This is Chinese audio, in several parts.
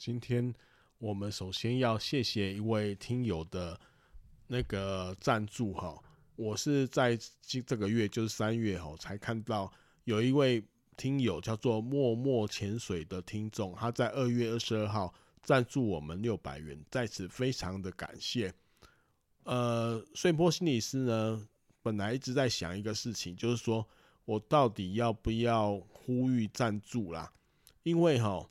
今天我们首先要谢谢一位听友的那个赞助哈，我是在今这个月就是三月哈才看到有一位听友叫做默默潜水的听众，他在二月二十二号赞助我们六百元，在此非常的感谢。呃，穗波心理师呢，本来一直在想一个事情，就是说我到底要不要呼吁赞助啦，因为哈。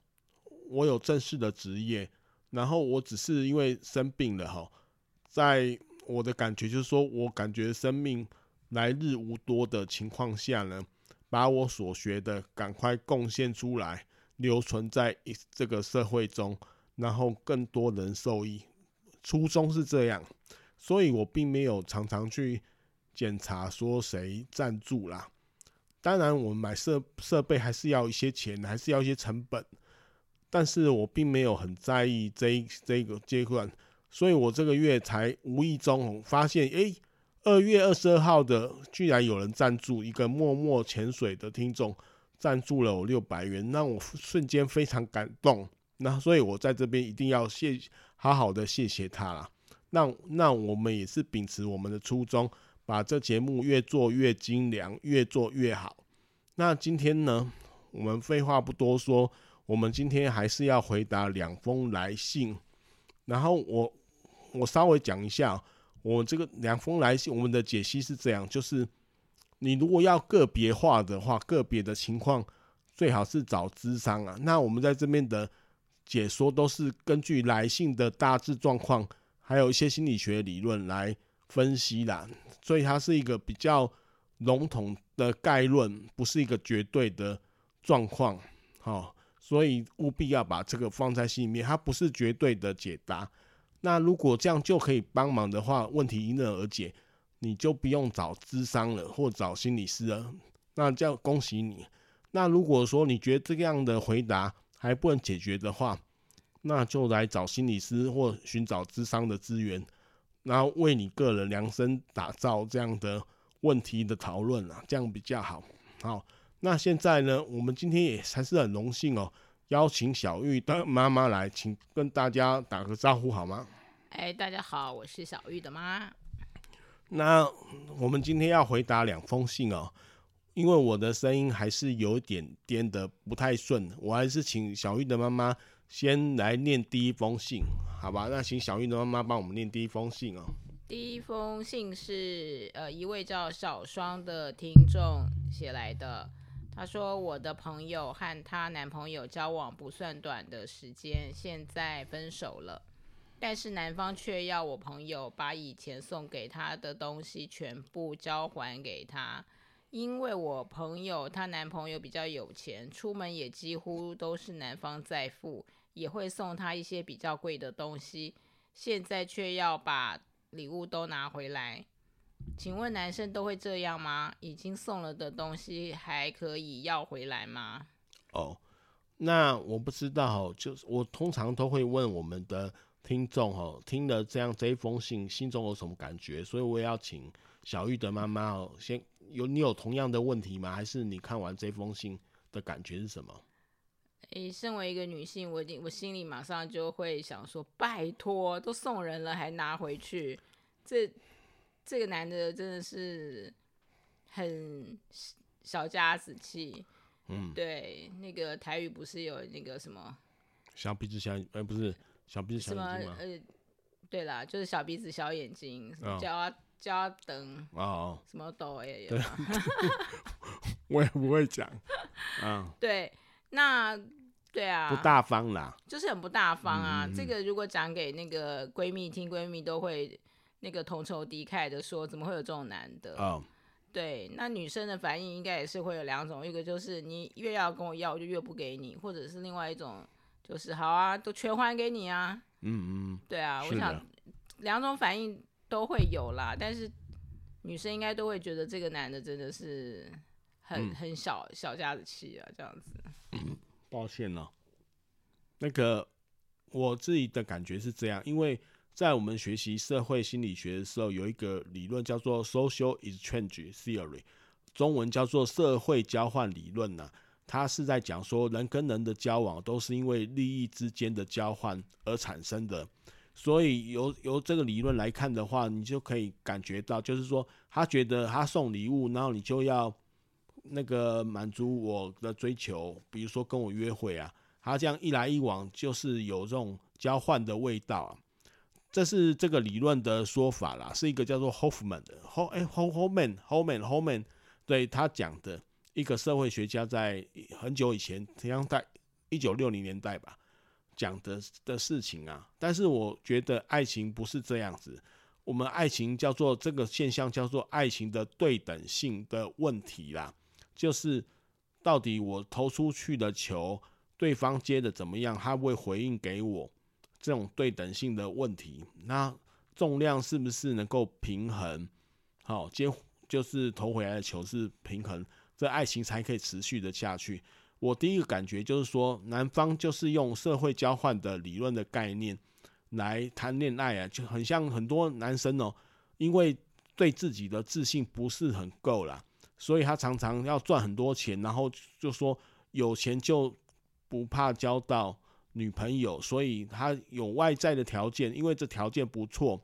我有正式的职业，然后我只是因为生病了哈，在我的感觉就是说，我感觉生命来日无多的情况下呢，把我所学的赶快贡献出来，留存在这个社会中，然后更多人受益。初衷是这样，所以我并没有常常去检查说谁赞助啦。当然，我们买设设备还是要一些钱，还是要一些成本。但是我并没有很在意这一这个阶段，所以我这个月才无意中发现，诶，二月二十二号的居然有人赞助一个默默潜水的听众赞助了我六百元，让我瞬间非常感动。那所以我在这边一定要谢好好的谢谢他啦。那那我们也是秉持我们的初衷，把这节目越做越精良，越做越好。那今天呢，我们废话不多说。我们今天还是要回答两封来信，然后我我稍微讲一下，我这个两封来信，我们的解析是这样，就是你如果要个别化的话，个别的情况最好是找咨商啊。那我们在这边的解说都是根据来信的大致状况，还有一些心理学理论来分析啦，所以它是一个比较笼统的概论，不是一个绝对的状况，好。所以务必要把这个放在心里面，它不是绝对的解答。那如果这样就可以帮忙的话，问题迎刃而解，你就不用找咨商了或找心理师了。那这样恭喜你。那如果说你觉得这样的回答还不能解决的话，那就来找心理师或寻找咨商的资源，然后为你个人量身打造这样的问题的讨论啊，这样比较好。好。那现在呢，我们今天也还是很荣幸哦，邀请小玉的妈妈来，请跟大家打个招呼好吗？哎，大家好，我是小玉的妈。那我们今天要回答两封信哦，因为我的声音还是有一点颠的不太顺，我还是请小玉的妈妈先来念第一封信，好吧？那请小玉的妈妈帮我们念第一封信哦。第一封信是呃一位叫小双的听众写来的。她说：“我的朋友和她男朋友交往不算短的时间，现在分手了。但是男方却要我朋友把以前送给他的东西全部交还给他，因为我朋友她男朋友比较有钱，出门也几乎都是男方在付，也会送她一些比较贵的东西。现在却要把礼物都拿回来。”请问男生都会这样吗？已经送了的东西还可以要回来吗？哦，那我不知道，就是我通常都会问我们的听众哦，听了这样这一封信，心中有什么感觉？所以我也要请小玉的妈妈哦，先有你有同样的问题吗？还是你看完这封信的感觉是什么？诶，身为一个女性，我我心里马上就会想说，拜托，都送人了还拿回去，这。这个男的真的是很小家子气，嗯，对，那个台语不是有那个什么小鼻子小，呃，不是小鼻子小眼睛吗？呃，对啦，就是小鼻子小眼睛，叫啊叫啊等哦，什么都也 有。对 我也不会讲，嗯，对，那对啊，不大方啦，就是很不大方啊。这个如果讲给那个闺蜜听，闺蜜都会那个同仇敌忾的说，怎么会有这种男的？哦，对，那女生的反应应该也是会有两种，一个就是你越要跟我要，我就越不给你，或者是另外一种就是好啊，都全还给你啊。嗯嗯，对啊，我想两种反应都会有啦，但是女生应该都会觉得这个男的真的是。很很小小家子气啊，这样子。嗯，抱歉了，那个我自己的感觉是这样，因为在我们学习社会心理学的时候，有一个理论叫做 social exchange theory，中文叫做社会交换理论呢。它是在讲说人跟人的交往都是因为利益之间的交换而产生的，所以由由这个理论来看的话，你就可以感觉到，就是说他觉得他送礼物，然后你就要。那个满足我的追求，比如说跟我约会啊，他这样一来一往，就是有这种交换的味道啊。这是这个理论的说法啦，是一个叫做 Hoffman 的 Ho 哎 Hoffman Hoffman Hoffman 对他讲的一个社会学家，在很久以前，好像在一九六零年代吧，讲的的事情啊。但是我觉得爱情不是这样子。我们爱情叫做这个现象叫做爱情的对等性的问题啦。就是到底我投出去的球，对方接的怎么样？他会回应给我这种对等性的问题。那重量是不是能够平衡？好，接就是投回来的球是平衡，这爱情才可以持续的下去。我第一个感觉就是说，男方就是用社会交换的理论的概念来谈恋爱啊，就很像很多男生哦，因为对自己的自信不是很够啦。所以他常常要赚很多钱，然后就说有钱就不怕交到女朋友，所以他有外在的条件，因为这条件不错，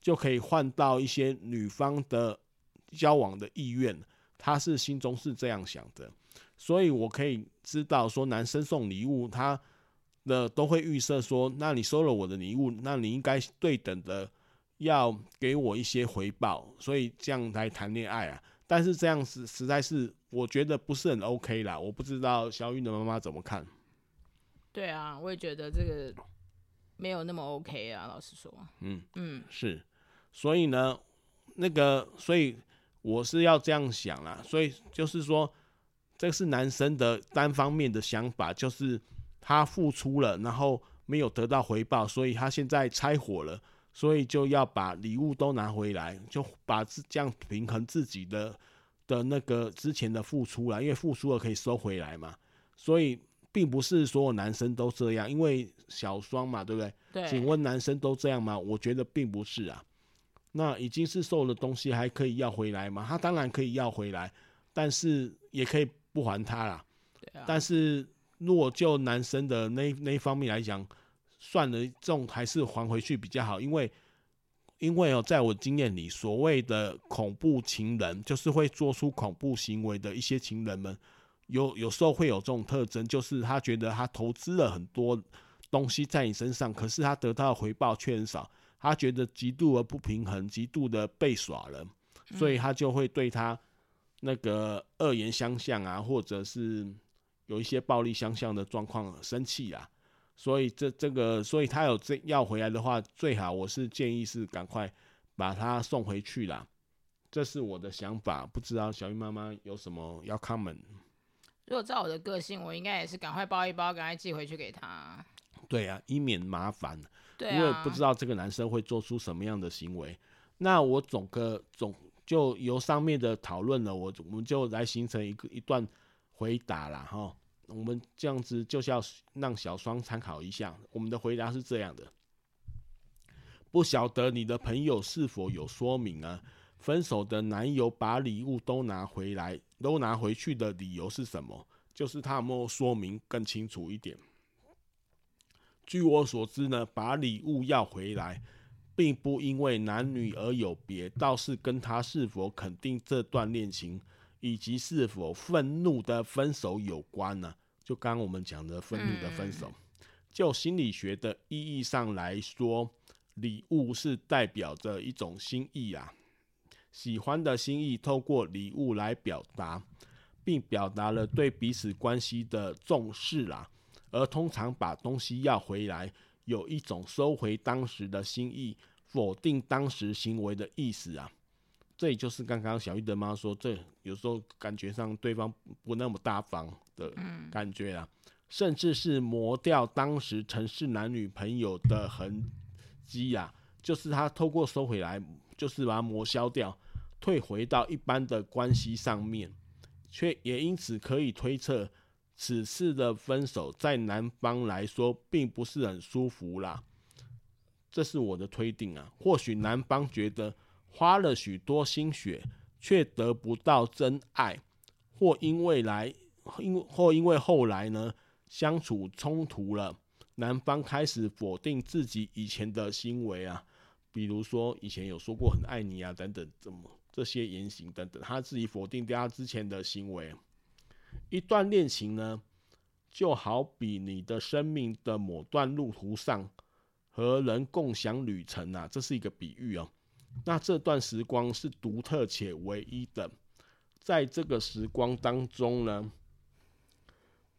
就可以换到一些女方的交往的意愿。他是心中是这样想的，所以我可以知道说，男生送礼物，他的都会预设说，那你收了我的礼物，那你应该对等的要给我一些回报，所以这样来谈恋爱啊。但是这样子实在是我觉得不是很 OK 啦，我不知道小雨的妈妈怎么看。对啊，我也觉得这个没有那么 OK 啊，老实说。嗯嗯，是，所以呢，那个，所以我是要这样想啦，所以就是说，这是男生的单方面的想法，就是他付出了，然后没有得到回报，所以他现在拆伙了。所以就要把礼物都拿回来，就把这样平衡自己的的那个之前的付出了，因为付出了可以收回来嘛。所以并不是所有男生都这样，因为小双嘛，对不对？对。请问男生都这样吗？我觉得并不是啊。那已经是受了东西，还可以要回来吗？他当然可以要回来，但是也可以不还他啦。对啊。但是如果就男生的那那一方面来讲，算了，这种还是还回去比较好，因为，因为哦，在我经验里，所谓的恐怖情人，就是会做出恐怖行为的一些情人们，有有时候会有这种特征，就是他觉得他投资了很多东西在你身上，可是他得到的回报却很少，他觉得极度的不平衡，极度的被耍了，所以他就会对他那个恶言相向啊，或者是有一些暴力相向的状况生气啊。所以这这个，所以他有这要回来的话，最好我是建议是赶快把他送回去啦。这是我的想法，不知道小玉妈妈有什么要 comment？如果照我的个性，我应该也是赶快包一包，赶快寄回去给他。对啊，以免麻烦。对啊，因为不知道这个男生会做出什么样的行为。那我总个总就由上面的讨论了，我我们就来形成一个一段回答了。哈。我们这样子就是要让小双参考一下。我们的回答是这样的：不晓得你的朋友是否有说明啊？分手的男友把礼物都拿回来，都拿回去的理由是什么？就是他有没有说明更清楚一点？据我所知呢，把礼物要回来，并不因为男女而有别，倒是跟他是否肯定这段恋情。以及是否愤怒的分手有关呢？就刚刚我们讲的愤怒的分手，就心理学的意义上来说，礼物是代表着一种心意啊，喜欢的心意透过礼物来表达，并表达了对彼此关系的重视啦。而通常把东西要回来，有一种收回当时的心意，否定当时行为的意思啊。这也就是刚刚小玉的妈说，这有时候感觉上对方不那么大方的感觉啊，甚至是磨掉当时曾是男女朋友的痕迹呀，就是他透过收回来，就是把它磨消掉，退回到一般的关系上面，却也因此可以推测。此次的分手，在男方来说并不是很舒服啦，这是我的推定啊。或许男方觉得花了许多心血，却得不到真爱，或因为来，因或因为后来呢，相处冲突了，男方开始否定自己以前的行为啊，比如说以前有说过很爱你啊等等，怎么这些言行等等，他自己否定掉他之前的行为。一段恋情呢，就好比你的生命的某段路途上和人共享旅程啊，这是一个比喻哦。那这段时光是独特且唯一的，在这个时光当中呢，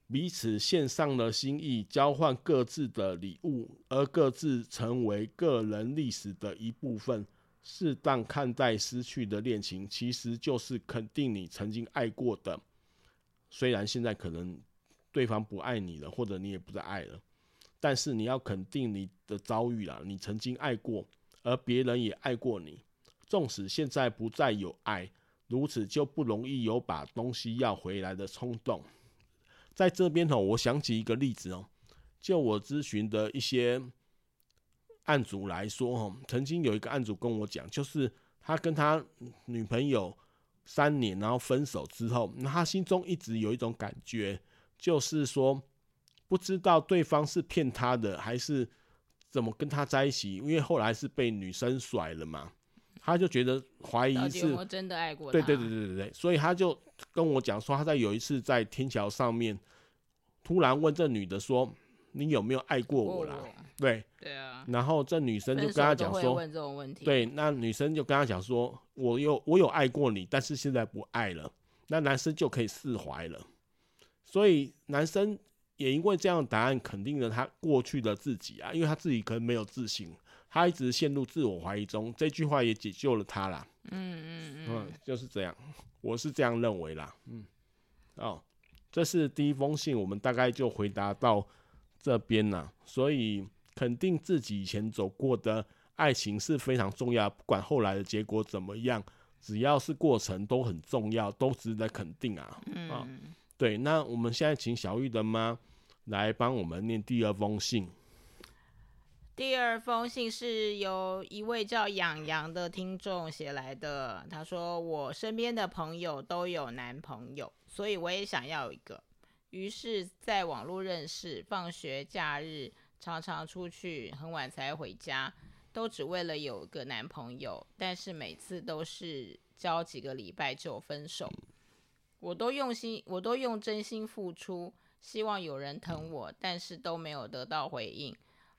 彼此献上了心意，交换各自的礼物，而各自成为个人历史的一部分。适当看待失去的恋情，其实就是肯定你曾经爱过的。虽然现在可能对方不爱你了，或者你也不再爱了，但是你要肯定你的遭遇啦，你曾经爱过，而别人也爱过你。纵使现在不再有爱，如此就不容易有把东西要回来的冲动。在这边哦，我想起一个例子哦，就我咨询的一些案主来说哦，曾经有一个案主跟我讲，就是他跟他女朋友。三年，然后分手之后，那他心中一直有一种感觉，就是说不知道对方是骗他的，还是怎么跟他在一起。因为后来是被女生甩了嘛，他就觉得怀疑是我真的爱过他。对对对对对对，所以他就跟我讲说，他在有一次在天桥上面，突然问这女的说：“你有没有爱过我啦？”对对啊，然后这女生就跟他讲说，对，那女生就跟他讲说，我有我有爱过你，但是现在不爱了，那男生就可以释怀了。所以男生也因为这样的答案肯定了他过去的自己啊，因为他自己可能没有自信，他一直陷入自我怀疑中，这句话也解救了他啦。嗯嗯嗯，嗯，就是这样，我是这样认为啦。嗯，哦，这是第一封信，我们大概就回答到这边啊，所以。肯定自己以前走过的爱情是非常重要，不管后来的结果怎么样，只要是过程都很重要，都值得肯定啊。嗯、哦，对，那我们现在请小玉的妈来帮我们念第二封信。第二封信是由一位叫养羊的听众写来的，他说：“我身边的朋友都有男朋友，所以我也想要一个，于是在网络认识，放学假日。”常常出去很晚才回家，都只为了有个男朋友，但是每次都是交几个礼拜就分手。我都用心，我都用真心付出，希望有人疼我，但是都没有得到回应。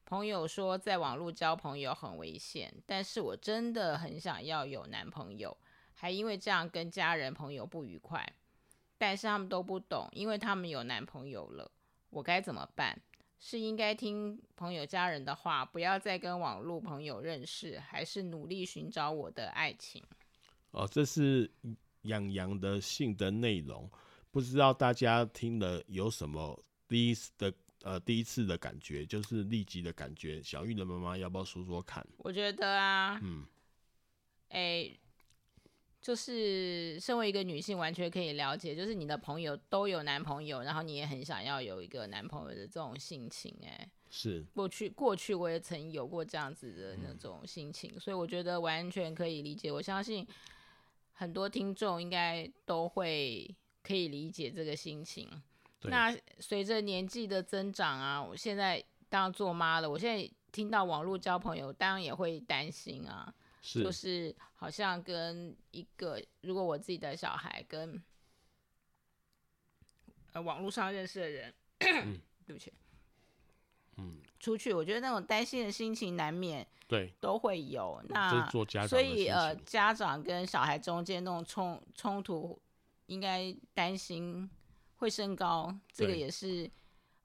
朋友说在网络交朋友很危险，但是我真的很想要有男朋友，还因为这样跟家人朋友不愉快，但是他们都不懂，因为他们有男朋友了，我该怎么办？是应该听朋友家人的话，不要再跟网络朋友认识，还是努力寻找我的爱情？哦，这是洋洋的信的内容，不知道大家听了有什么第一次的呃第一次的感觉，就是立即的感觉。小玉的妈妈要不要说说看？我觉得啊，嗯，哎、欸。就是身为一个女性，完全可以了解，就是你的朋友都有男朋友，然后你也很想要有一个男朋友的这种心情，哎，是过去过去我也曾有过这样子的那种心情，嗯，所以我觉得完全可以理解。我相信很多听众应该都会可以理解这个心情。那随着年纪的增长啊，我现在当做妈了，我现在听到网络交朋友，当然也会担心啊。是就是好像跟一个，如果我自己的小孩跟呃网络上认识的人，嗯、对不起，嗯，出去，我觉得那种担心的心情难免，对，都会有。那做家长，所以呃，家长跟小孩中间那种冲冲突，应该担心会升高，这个也是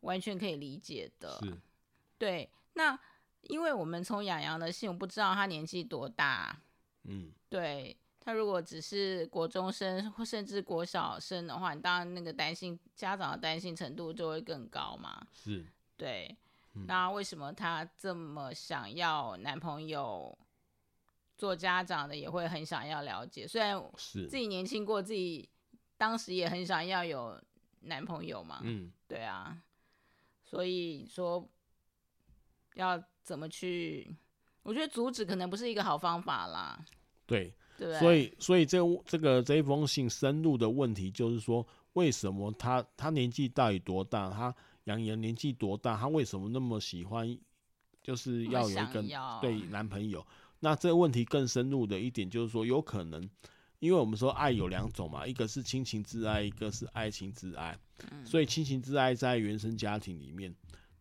完全可以理解的。是，对。那因为我们从雅洋的信，我不知道他年纪多大，嗯，对。他如果只是国中生或甚至国小生的话，你当然那个担心家长的担心程度就会更高嘛。是，对。嗯、那为什么他这么想要男朋友？做家长的也会很想要了解，虽然自己年轻过，自己当时也很想要有男朋友嘛。嗯，对啊。所以说要怎么去？我觉得阻止可能不是一个好方法啦。对。对，所以，所以这这个这一封信深入的问题就是说，为什么他他年纪到底多大？他杨洋年纪多大？他为什么那么喜欢，就是要有一个对男朋友？那这个问题更深入的一点就是说，有可能，因为我们说爱有两种嘛，一个是亲情之爱，一个是爱情之爱。所以亲情之爱在原生家庭里面。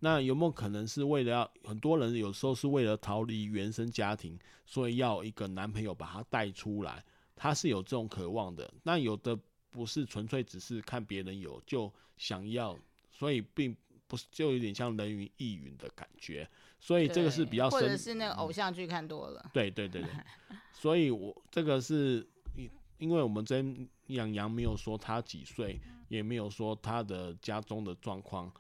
那有没有可能是为了要很多人有时候是为了逃离原生家庭，所以要一个男朋友把他带出来？他是有这种渴望的。那有的不是纯粹只是看别人有就想要，所以并不是就有点像人云亦云的感觉。所以这个是比较深，或者是那个偶像剧看多了。嗯、对对对对。所以我这个是因因为我们真养羊没有说他几岁，也没有说他的家中的状况。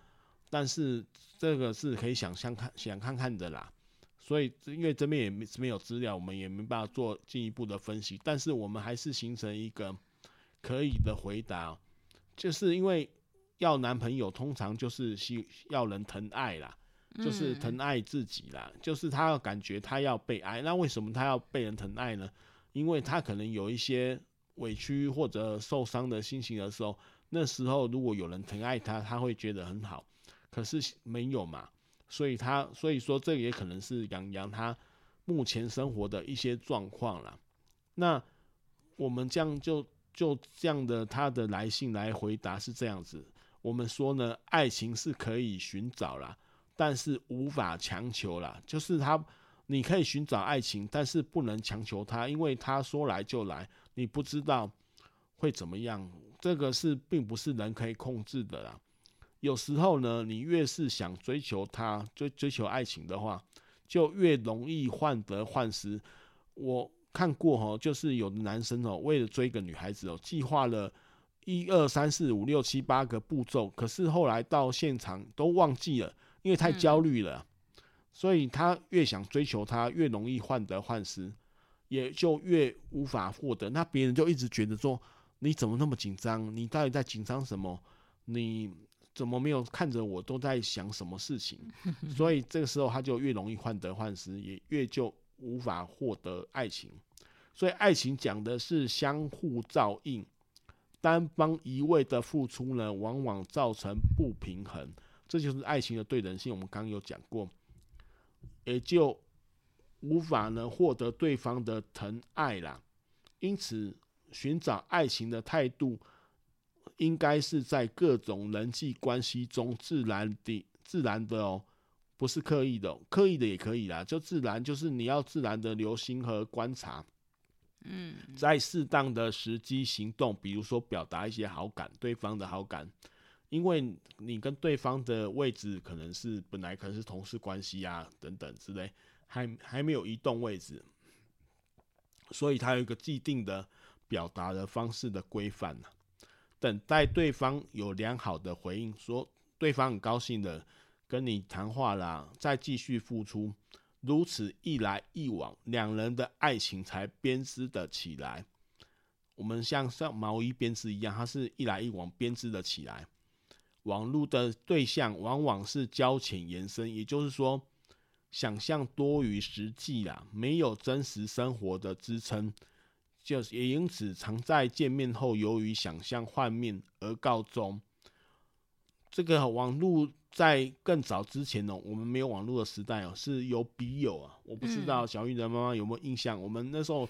但是这个是可以想象看想看看的啦，所以因为这边也没没有资料，我们也没办法做进一步的分析。但是我们还是形成一个可以的回答，就是因为要男朋友通常就是需要人疼爱啦，就是疼爱自己啦，就是他要感觉他要被爱。那为什么他要被人疼爱呢？因为他可能有一些委屈或者受伤的心情的时候，那时候如果有人疼爱他，他会觉得很好。可是没有嘛，所以他所以说，这也可能是洋洋他目前生活的一些状况啦。那我们这样就就这样的他的来信来回答是这样子，我们说呢，爱情是可以寻找啦，但是无法强求啦。就是他你可以寻找爱情，但是不能强求他，因为他说来就来，你不知道会怎么样，这个是并不是人可以控制的啦。有时候呢，你越是想追求他，追追求爱情的话，就越容易患得患失。我看过哈，就是有的男生哦，为了追个女孩子哦，计划了一二三四五六七八个步骤，可是后来到现场都忘记了，因为太焦虑了。所以他越想追求她，越容易患得患失，也就越无法获得。那别人就一直觉得说，你怎么那么紧张？你到底在紧张什么？你。怎么没有看着我？都在想什么事情？所以这个时候他就越容易患得患失，也越就无法获得爱情。所以爱情讲的是相互照应，单方一味的付出呢，往往造成不平衡。这就是爱情的对等性。我们刚刚有讲过，也就无法呢获得对方的疼爱啦。因此，寻找爱情的态度。应该是在各种人际关系中自然的、自然的哦，不是刻意的哦，刻意的也可以啦，就自然，就是你要自然的留心和观察，嗯，在适当的时机行动，比如说表达一些好感，对方的好感，因为你跟对方的位置可能是本来可能是同事关系啊等等之类，还还没有移动位置，所以它有一个既定的表达的方式的规范呢。等待对方有良好的回应，说对方很高兴的跟你谈话啦，再继续付出，如此一来一往，两人的爱情才编织得起来。我们像像毛衣编织一样，它是一来一往编织的起来。网络的对象往往是交浅延伸，也就是说，想象多于实际啦，没有真实生活的支撑。就也因此常在见面后，由于想象幻灭而告终。这个网络在更早之前呢，我们没有网络的时代哦，是有笔友啊。我不知道小玉的妈妈有没有印象？我们那时候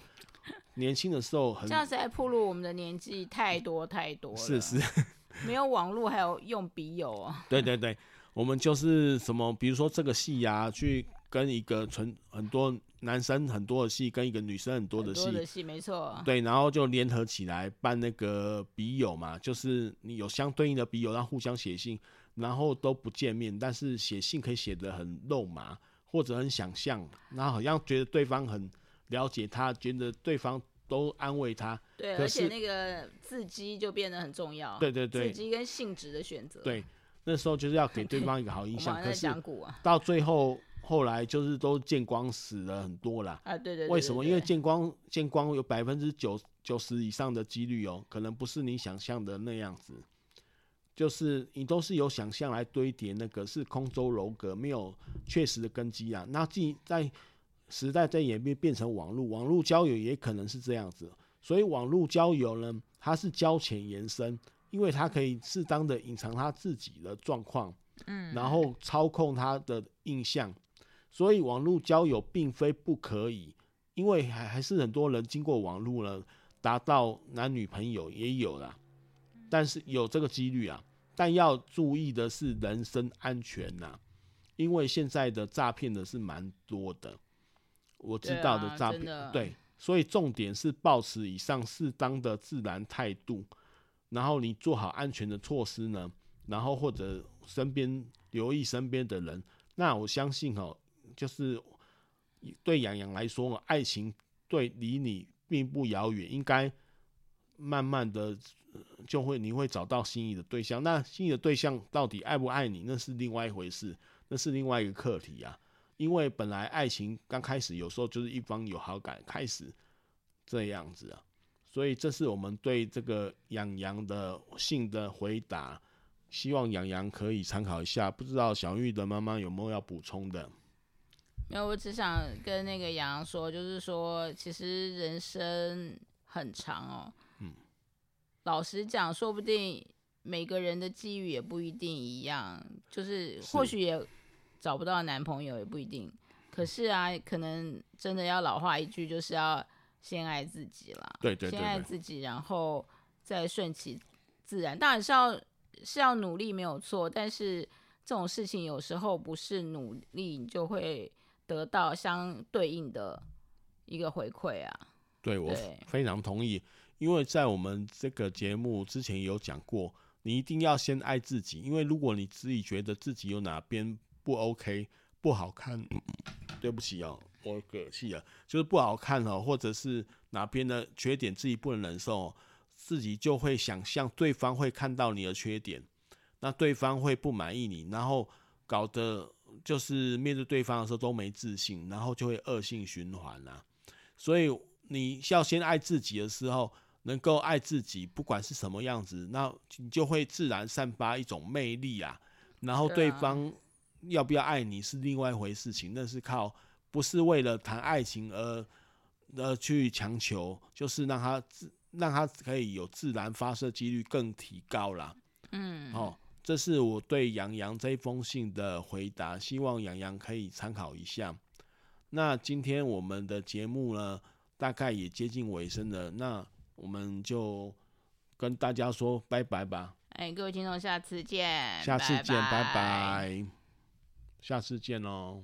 年轻的时候很，这样子在暴露我们的年纪太多太多了。是是，没有网络还有用笔友啊？对对对，我们就是什么，比如说这个戏呀，去跟一个纯很多男生很多的戏，跟一个女生很多的戏，戏没错，对，然后就联合起来办那个笔友嘛，就是你有相对应的笔友，然后互相写信，然后都不见面，但是写信可以写得很肉麻，或者很想象，然后好像觉得对方很了解他，觉得对方。都安慰他，对，而且那个字迹就变得很重要。对对对，字迹跟性质的选择。对，那时候就是要给 对方一个好印象。可是到最后，后来就是都见光死了很多啦。啊，对对，对。为什么？因为见光见光有百分之九九十以上的几率哦，可能不是你想象的那样子。就是你都是有想象来堆叠，那个是空中楼阁，没有确实的根基啊。那既在。时代在演变，变成网络，网络交友也可能是这样子，所以网络交友呢，它是交浅延伸，因为它可以适当的隐藏他自己的状况，嗯，然后操控他的印象，所以网络交友并非不可以，因为还还是很多人经过网络呢，达到男女朋友也有啦，但是有这个几率啊，但要注意的是人身安全呐，因为现在的诈骗的是蛮多的。我知道的诈骗，对，所以重点是保持以上适当的自然态度，然后你做好安全的措施呢，然后或者身边留意身边的人，那我相信哦，就是对洋洋来说，爱情对离你并不遥远，应该慢慢的就会你会找到心仪的对象，那心仪的对象到底爱不爱你，那是另外一回事，那是另外一个课题啊。因为本来爱情刚开始，有时候就是一方有好感开始这样子啊，所以这是我们对这个洋洋的信的回答，希望洋洋可以参考一下。不知道小玉的妈妈有没有要补充的？没有，我只想跟那个洋洋说，就是说，其实人生很长哦。嗯。老实讲，说不定每个人的际遇也不一定一样，就是或许也。找不到男朋友也不一定，可是啊，可能真的要老话一句，就是要先爱自己啦。对对对，对，先爱自己，然后再顺其自然。当然是要是要努力没有错，但是这种事情有时候不是努力你就会得到相对应的一个回馈啊。对，我非常同意，因为在我们这个节目之前有讲过，你一定要先爱自己，因为如果你自己觉得自己有哪边不 OK，不好看，嗯，对不起哦，我嗝气了，就是不好看哦，或者是哪边的缺点自己不能忍受，自己就会想象对方会看到你的缺点，那对方会不满意你，然后搞得就是面对对方的时候都没自信，然后就会恶性循环啦。所以你要先爱自己的时候，能够爱自己，不管是什么样子，那你就会自然散发一种魅力啊，然后对方。要不要爱你是另外一回事情，那是靠不是为了谈爱情而而去强求，就是让他自让他可以有自然发射几率更提高啦。嗯，哦，这是我对洋洋这封信的回答，希望洋洋可以参考一下。那今天我们的节目呢，大概也接近尾声了，那我们就跟大家说拜拜吧。哎，各位听众，下次见，下次见，拜拜。拜拜下次见喽！